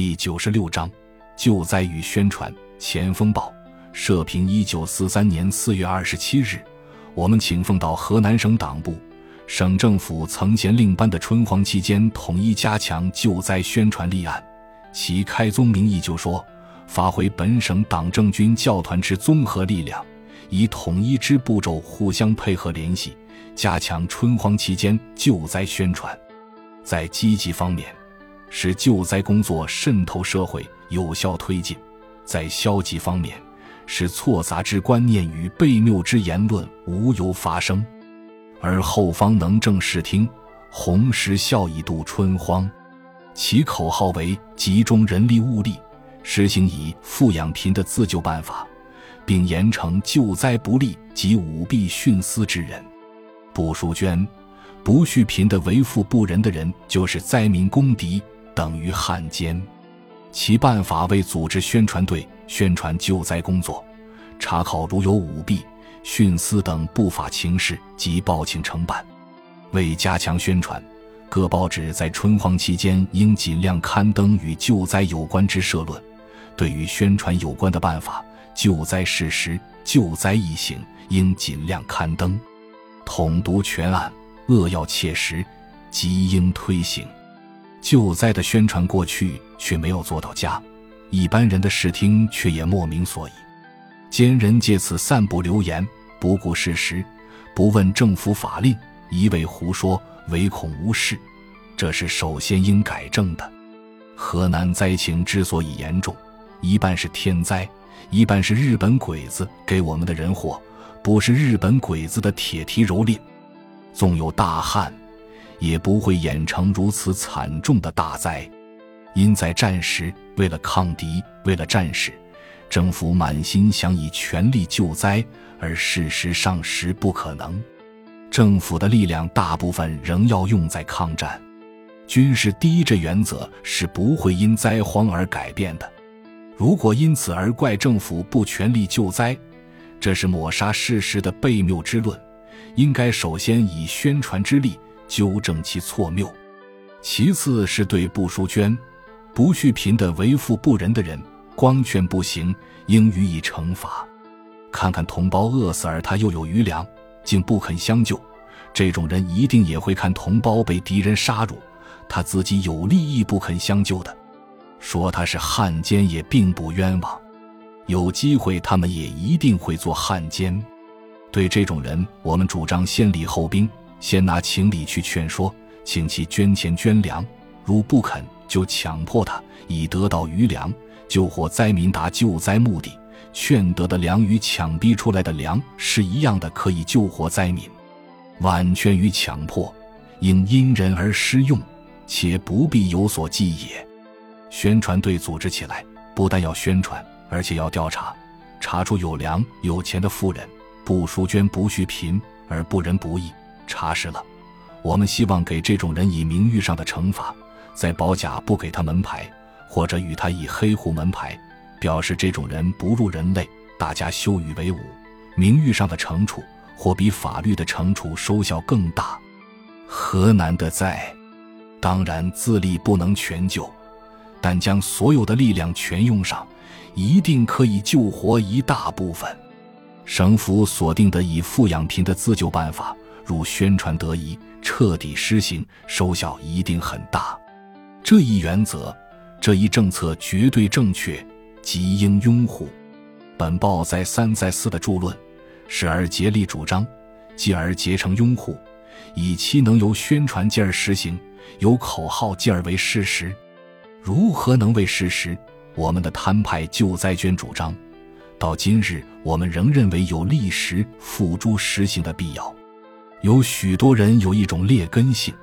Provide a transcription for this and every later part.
第九十六章救灾与宣传。前锋报社评：一九四三年四月二十七日，我们请奉到河南省党部、省政府曾衔令颁的春荒期间统一加强救灾宣传立案，其开宗明义就说：发挥本省党政军教团之综合力量，以统一之步骤互相配合联系，加强春荒期间救灾宣传。在积极方面。使救灾工作渗透社会、有效推进；在消极方面，使错杂之观念与悖谬之言论无由发生，而后方能正视听，洪时效益度春荒。其口号为集中人力物力，实行以富养贫的自救办法，并严惩救灾不力及舞弊徇私之人。不书捐、不恤贫的为富不仁的人，就是灾民公敌。等于汉奸，其办法为组织宣传队宣传救灾工作，查考如有舞弊、徇私等不法情事，即报请承办。为加强宣传，各报纸在春荒期间应尽量刊登与救灾有关之社论。对于宣传有关的办法、救灾事实、救灾异行，应尽量刊登。统读全案，扼要切实，即应推行。救灾的宣传过去却没有做到家，一般人的视听却也莫名所以。奸人借此散布流言，不顾事实，不问政府法令，一味胡说，唯恐无事，这是首先应改正的。河南灾情之所以严重，一半是天灾，一半是日本鬼子给我们的人祸，不是日本鬼子的铁蹄蹂躏。纵有大旱。也不会演成如此惨重的大灾，因在战时为了抗敌，为了战士，政府满心想以全力救灾，而事实上实不可能。政府的力量大部分仍要用在抗战，军事第一这原则是不会因灾荒而改变的。如果因此而怪政府不全力救灾，这是抹杀事实的悖谬之论。应该首先以宣传之力。纠正其错谬，其次是对不书捐、不恤贫的为富不仁的人，光劝不行，应予以惩罚。看看同胞饿死而他又有余粮，竟不肯相救，这种人一定也会看同胞被敌人杀戮，他自己有利益不肯相救的，说他是汉奸也并不冤枉。有机会他们也一定会做汉奸。对这种人，我们主张先礼后兵。先拿情理去劝说，请其捐钱捐粮，如不肯，就强迫他以得到余粮救活灾民，达救灾目的。劝得的粮与强逼出来的粮是一样的，可以救活灾民。婉劝与强迫，应因人而施用，且不必有所忌也。宣传队组织起来，不但要宣传，而且要调查，查出有粮有钱的富人不赎捐不恤贫而不仁不义。查实了，我们希望给这种人以名誉上的惩罚，在保甲不给他门牌，或者与他以黑户门牌，表示这种人不入人类，大家羞于为伍。名誉上的惩处，或比法律的惩处收效更大。河南的灾，当然自力不能全救，但将所有的力量全用上，一定可以救活一大部分。省府锁定的以富养贫的自救办法。如宣传得宜，彻底施行，收效一定很大。这一原则，这一政策绝对正确，即应拥护。本报再三再四的著论，时而竭力主张，继而竭诚拥护，以期能由宣传继而实行，由口号继而为事实。如何能为事实？我们的摊派救灾捐主张，到今日我们仍认为有历时付诸实行的必要。有许多人有一种劣根性，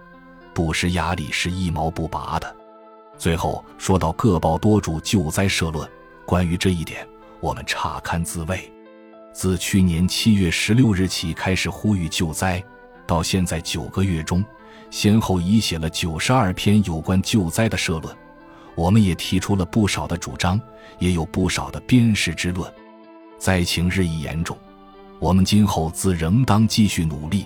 不施压力是一毛不拔的。最后说到各报多主救灾社论，关于这一点，我们差堪自慰。自去年七月十六日起开始呼吁救灾，到现在九个月中，先后已写了九十二篇有关救灾的社论。我们也提出了不少的主张，也有不少的鞭尸之论。灾情日益严重，我们今后自仍当继续努力。